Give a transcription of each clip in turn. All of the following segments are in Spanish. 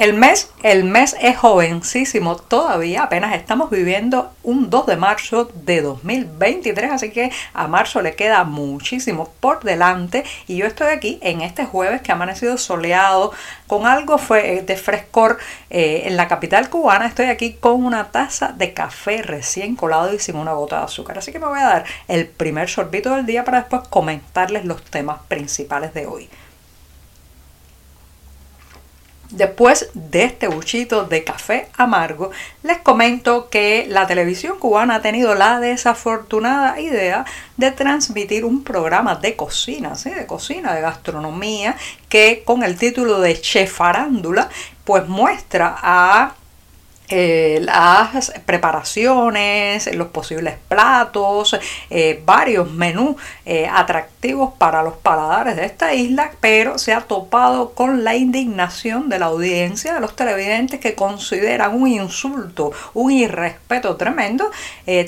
El mes, el mes es jovencísimo todavía, apenas estamos viviendo un 2 de marzo de 2023, así que a marzo le queda muchísimo por delante. Y yo estoy aquí en este jueves que ha amanecido soleado con algo de frescor eh, en la capital cubana, estoy aquí con una taza de café recién colado y sin una gota de azúcar, así que me voy a dar el primer sorbito del día para después comentarles los temas principales de hoy. Después de este buchito de café amargo, les comento que la televisión cubana ha tenido la desafortunada idea de transmitir un programa de cocina, ¿sí? de cocina, de gastronomía, que con el título de Chefarándula, pues muestra a eh, las preparaciones, los posibles platos, eh, varios menús eh, atractivos para los paladares de esta isla, pero se ha topado con la indignación de la audiencia, de los televidentes que consideran un insulto, un irrespeto tremendo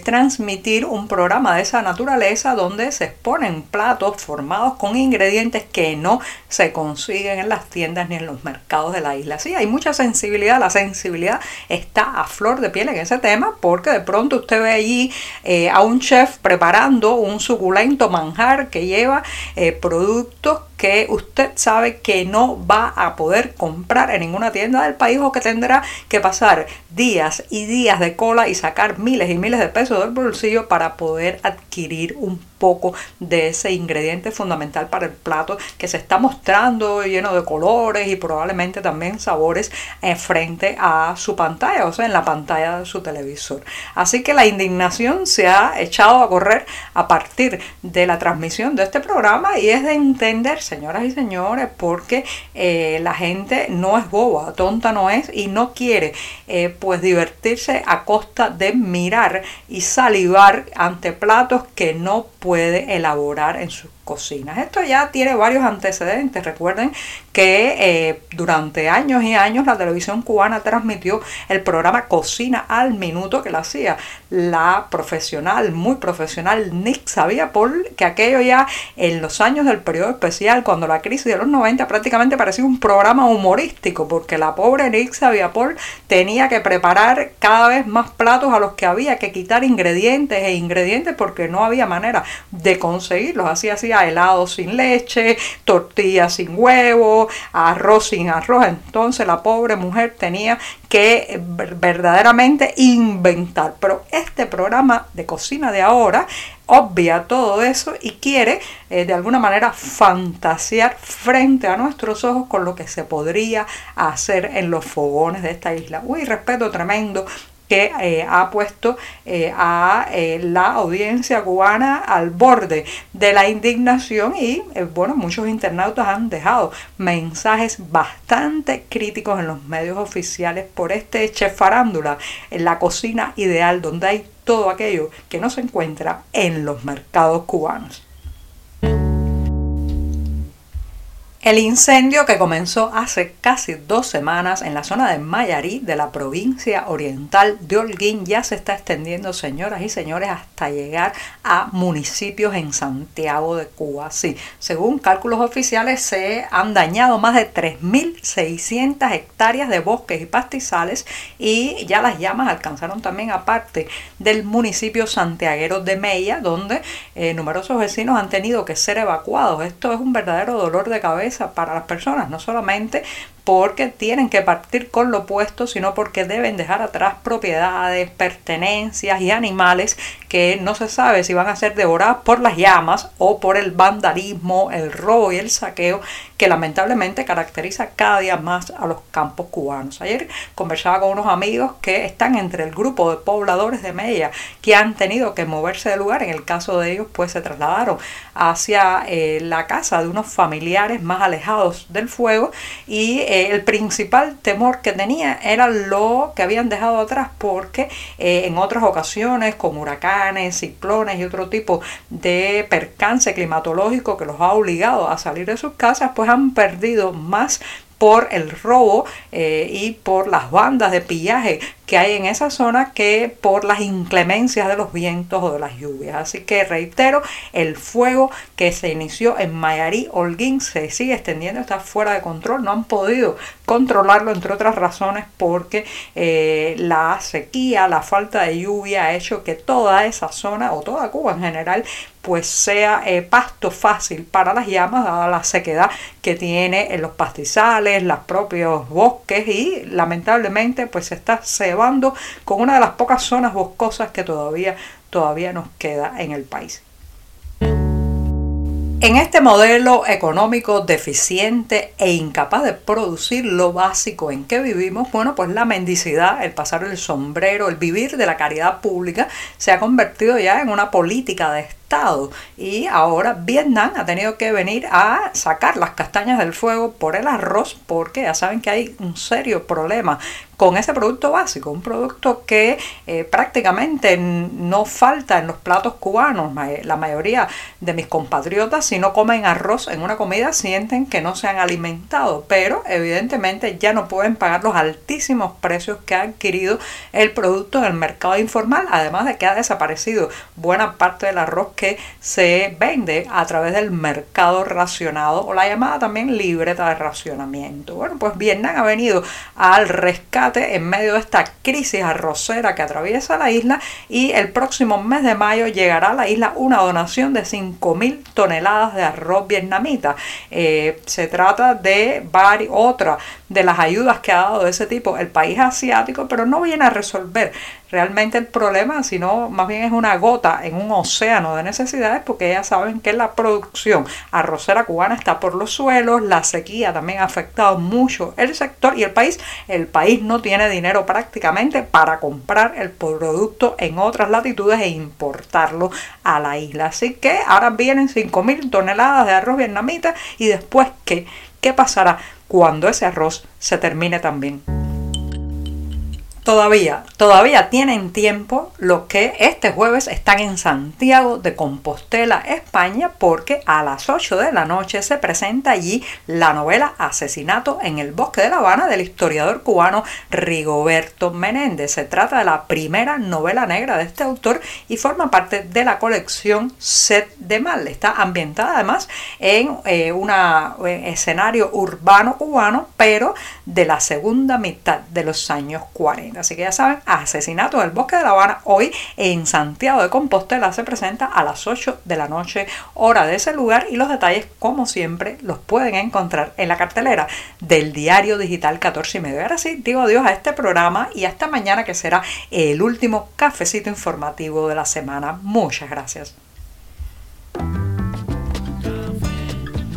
transmitir un programa de esa naturaleza donde se exponen platos formados con ingredientes que no se consiguen en las tiendas ni en los mercados de la isla. Sí, hay mucha sensibilidad, la sensibilidad está está a flor de piel en ese tema porque de pronto usted ve allí eh, a un chef preparando un suculento manjar que lleva eh, productos que usted sabe que no va a poder comprar en ninguna tienda del país o que tendrá que pasar días y días de cola y sacar miles y miles de pesos del bolsillo para poder adquirir un poco de ese ingrediente fundamental para el plato que se está mostrando lleno de colores y probablemente también sabores en frente a su pantalla, o sea, en la pantalla de su televisor. Así que la indignación se ha echado a correr a partir de la transmisión de este programa y es de entenderse señoras y señores, porque eh, la gente no es boba, tonta no es y no quiere eh, pues divertirse a costa de mirar y salivar ante platos que no puede elaborar en sus cocinas. Esto ya tiene varios antecedentes. Recuerden que eh, durante años y años la televisión cubana transmitió el programa Cocina al Minuto que la hacía la profesional, muy profesional Nick Sabía por que aquello ya en los años del periodo especial, cuando la crisis de los 90 prácticamente parecía un programa humorístico, porque la pobre Nick Sabía por tenía que preparar cada vez más platos a los que había que quitar ingredientes e ingredientes porque no había manera de conseguirlos. Así así helado sin leche, tortilla sin huevo, arroz sin arroz. Entonces la pobre mujer tenía que verdaderamente inventar. Pero este programa de cocina de ahora obvia todo eso y quiere eh, de alguna manera fantasear frente a nuestros ojos con lo que se podría hacer en los fogones de esta isla. Uy, respeto tremendo que eh, ha puesto eh, a eh, la audiencia cubana al borde de la indignación y bueno, muchos internautas han dejado mensajes bastante críticos en los medios oficiales por este chef farándula en la cocina ideal donde hay todo aquello que no se encuentra en los mercados cubanos. El incendio que comenzó hace casi dos semanas en la zona de Mayarí de la provincia oriental de Holguín ya se está extendiendo, señoras y señores, hasta llegar a municipios en Santiago de Cuba. Sí, según cálculos oficiales se han dañado más de 3.600 hectáreas de bosques y pastizales y ya las llamas alcanzaron también aparte del municipio santiaguero de Mella, donde eh, numerosos vecinos han tenido que ser evacuados. Esto es un verdadero dolor de cabeza para las personas, no solamente porque tienen que partir con lo opuesto, sino porque deben dejar atrás propiedades, pertenencias y animales que no se sabe si van a ser devorados por las llamas o por el vandalismo, el robo y el saqueo que lamentablemente caracteriza cada día más a los campos cubanos. Ayer conversaba con unos amigos que están entre el grupo de pobladores de Mella que han tenido que moverse de lugar. En el caso de ellos, pues se trasladaron hacia eh, la casa de unos familiares más alejados del fuego y eh, el principal temor que tenía era lo que habían dejado atrás porque eh, en otras ocasiones con huracanes, ciclones y otro tipo de percance climatológico que los ha obligado a salir de sus casas, pues han perdido más por el robo eh, y por las bandas de pillaje que hay en esa zona que por las inclemencias de los vientos o de las lluvias. Así que reitero, el fuego que se inició en Mayarí, Holguín, se sigue extendiendo, está fuera de control, no han podido controlarlo entre otras razones porque eh, la sequía, la falta de lluvia ha hecho que toda esa zona o toda Cuba en general pues sea eh, pasto fácil para las llamas dada la sequedad que tiene en los pastizales, los propios bosques y lamentablemente pues se está cebando con una de las pocas zonas boscosas que todavía, todavía nos queda en el país. En este modelo económico deficiente e incapaz de producir lo básico en que vivimos, bueno, pues la mendicidad, el pasar el sombrero, el vivir de la caridad pública se ha convertido ya en una política de y ahora Vietnam ha tenido que venir a sacar las castañas del fuego por el arroz porque ya saben que hay un serio problema con ese producto básico, un producto que eh, prácticamente no falta en los platos cubanos. La mayoría de mis compatriotas, si no comen arroz en una comida, sienten que no se han alimentado, pero evidentemente ya no pueden pagar los altísimos precios que ha adquirido el producto en el mercado informal, además de que ha desaparecido buena parte del arroz que se vende a través del mercado racionado o la llamada también libreta de racionamiento. Bueno, pues Vietnam ha venido al rescate en medio de esta crisis arrocera que atraviesa la isla y el próximo mes de mayo llegará a la isla una donación de 5.000 toneladas de arroz vietnamita. Eh, se trata de otra de las ayudas que ha dado de ese tipo el país asiático, pero no viene a resolver realmente el problema, sino más bien es una gota en un océano de necesidades, porque ya saben que la producción arrocera cubana está por los suelos, la sequía también ha afectado mucho el sector y el país, el país no tiene dinero prácticamente para comprar el producto en otras latitudes e importarlo a la isla. Así que ahora vienen 5.000 toneladas de arroz vietnamita y después ¿qué? ¿Qué pasará cuando ese arroz se termine también? Todavía, todavía tienen tiempo los que este jueves están en Santiago de Compostela, España, porque a las 8 de la noche se presenta allí la novela Asesinato en el Bosque de La Habana del historiador cubano Rigoberto Menéndez. Se trata de la primera novela negra de este autor y forma parte de la colección Set de Mal. Está ambientada además en eh, un escenario urbano cubano, pero de la segunda mitad de los años 40. Así que ya saben, Asesinato del Bosque de La Habana hoy en Santiago de Compostela se presenta a las 8 de la noche, hora de ese lugar y los detalles, como siempre, los pueden encontrar en la cartelera del diario digital 14 y medio. Ahora sí, digo adiós a este programa y hasta mañana que será el último cafecito informativo de la semana. Muchas gracias.